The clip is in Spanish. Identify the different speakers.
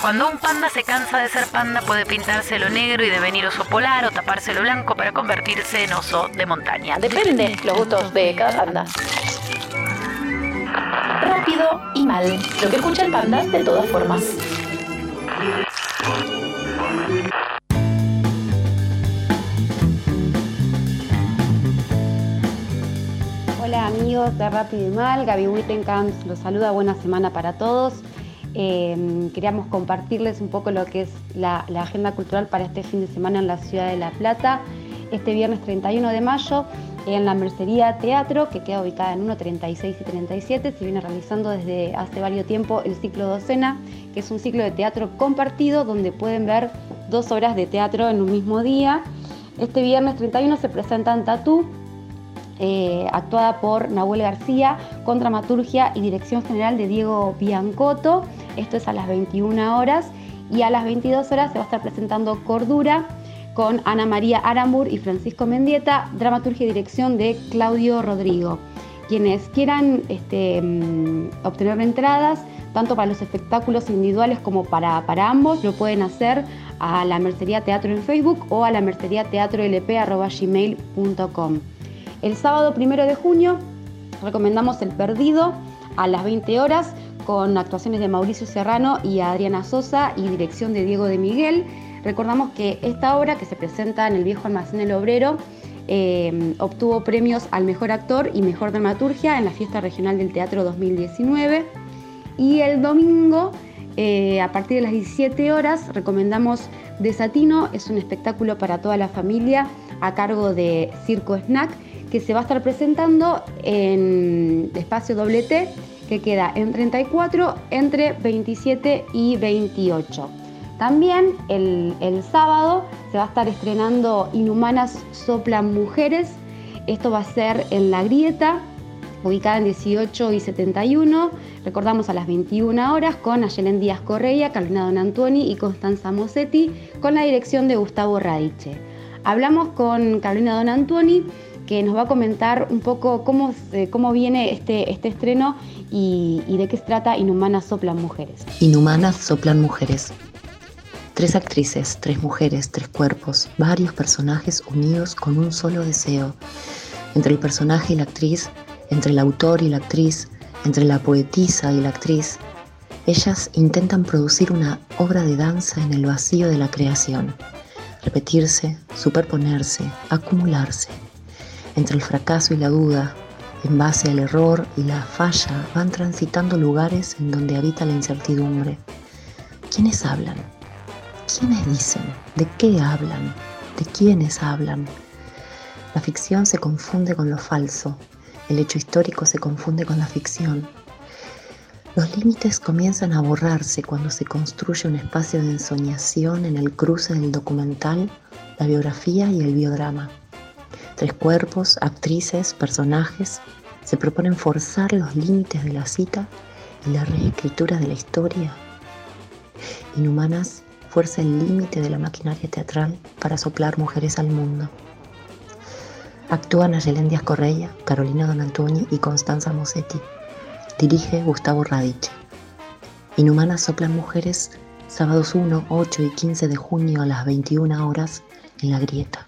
Speaker 1: Cuando un panda se cansa de ser panda puede pintarse lo negro y devenir oso polar o taparse lo blanco para convertirse en oso de montaña. Depende los gustos de cada panda. Rápido y mal. Lo que escucha el panda de todas formas.
Speaker 2: Hola amigos de Rápido y Mal, Gaby Wittenkamp los saluda, buena semana para todos. Eh, queríamos compartirles un poco lo que es la, agenda cultural para este fin de semana en la ciudad de La Plata. Este viernes 31 de mayo, en la Mercería Teatro, que queda ubicada en 1, 36 y 37, se viene realizando desde hace varios tiempo el ciclo Docena, que es un ciclo de teatro compartido donde pueden ver dos horas de teatro en un mismo día. Este viernes 31 se presentan Tatú, eh, actuada por Nahuel García, con dramaturgia y dirección general de Diego Biancotto. Esto es a las 21 horas y a las 22 horas se va a estar presentando Cordura con Ana María Arambur y Francisco Mendieta, dramaturgia y dirección de Claudio Rodrigo. Quienes quieran este, mm, obtener entradas, tanto para los espectáculos individuales como para, ambos, lo pueden hacer a la Mercería Teatro en Facebook o a la mercería teatro El sábado primero de junio recomendamos El Perdido a las 20 horas con actuaciones de Mauricio Serrano y Adriana Sosa y dirección de Diego de Miguel. Recordamos que esta obra que se presenta en el viejo almacén del obrero eh, obtuvo premios al mejor actor y mejor dramaturgia en la fiesta regional del teatro 2019. Y el domingo, eh, a partir de las 17 horas, recomendamos Desatino, es un espectáculo para toda la familia a cargo de Circo Snack que se va a estar presentando en Espacio T que queda en 34 entre 27 y 28. También el, sábado se va a estar estrenando Inhumanas Soplan Mujeres. Esto va a ser en La Grieta, ubicada en 18 y 71. Recordamos a las 21 horas con Ayelen Díaz Correia, Carolina Don Antoni y Constanza Mosetti, con la dirección de Gustavo Radiche. Hablamos con Carolina Don Antoni que nos va a comentar un poco cómo, cómo viene este, este estreno y, y de qué se trata Inhumanas Soplan Mujeres.
Speaker 3: Inhumanas Soplan Mujeres. Tres actrices, tres mujeres, tres cuerpos, varios personajes unidos con un solo deseo. Entre el personaje y la actriz, entre el autor y la actriz, entre la poetisa y la actriz, ellas intentan producir una obra de danza en el vacío de la creación, repetirse, superponerse, acumularse, entre el fracaso y la duda, en base al error y la falla, van transitando lugares en donde habita la incertidumbre. ¿Quiénes hablan? ¿Quiénes dicen? ¿De qué hablan? ¿De quiénes hablan? La ficción se confunde con lo falso, el hecho histórico se confunde con la ficción. Los límites comienzan a borrarse cuando se construye un espacio de ensoñación en el cruce del documental, la biografía y el biodrama. Tres cuerpos, actrices, personajes se proponen forzar los límites de la cita y la reescritura de la historia. Inhumanas fuerza el límite de la maquinaria teatral para soplar mujeres al mundo. Actúan Ayelen Díaz Correia, Carolina Don Antonio y Constanza Mosetti. Dirige Gustavo Radiche. Inhumanas soplan mujeres sábados 1, 8 y 15 de junio a las 21 horas en La Grieta.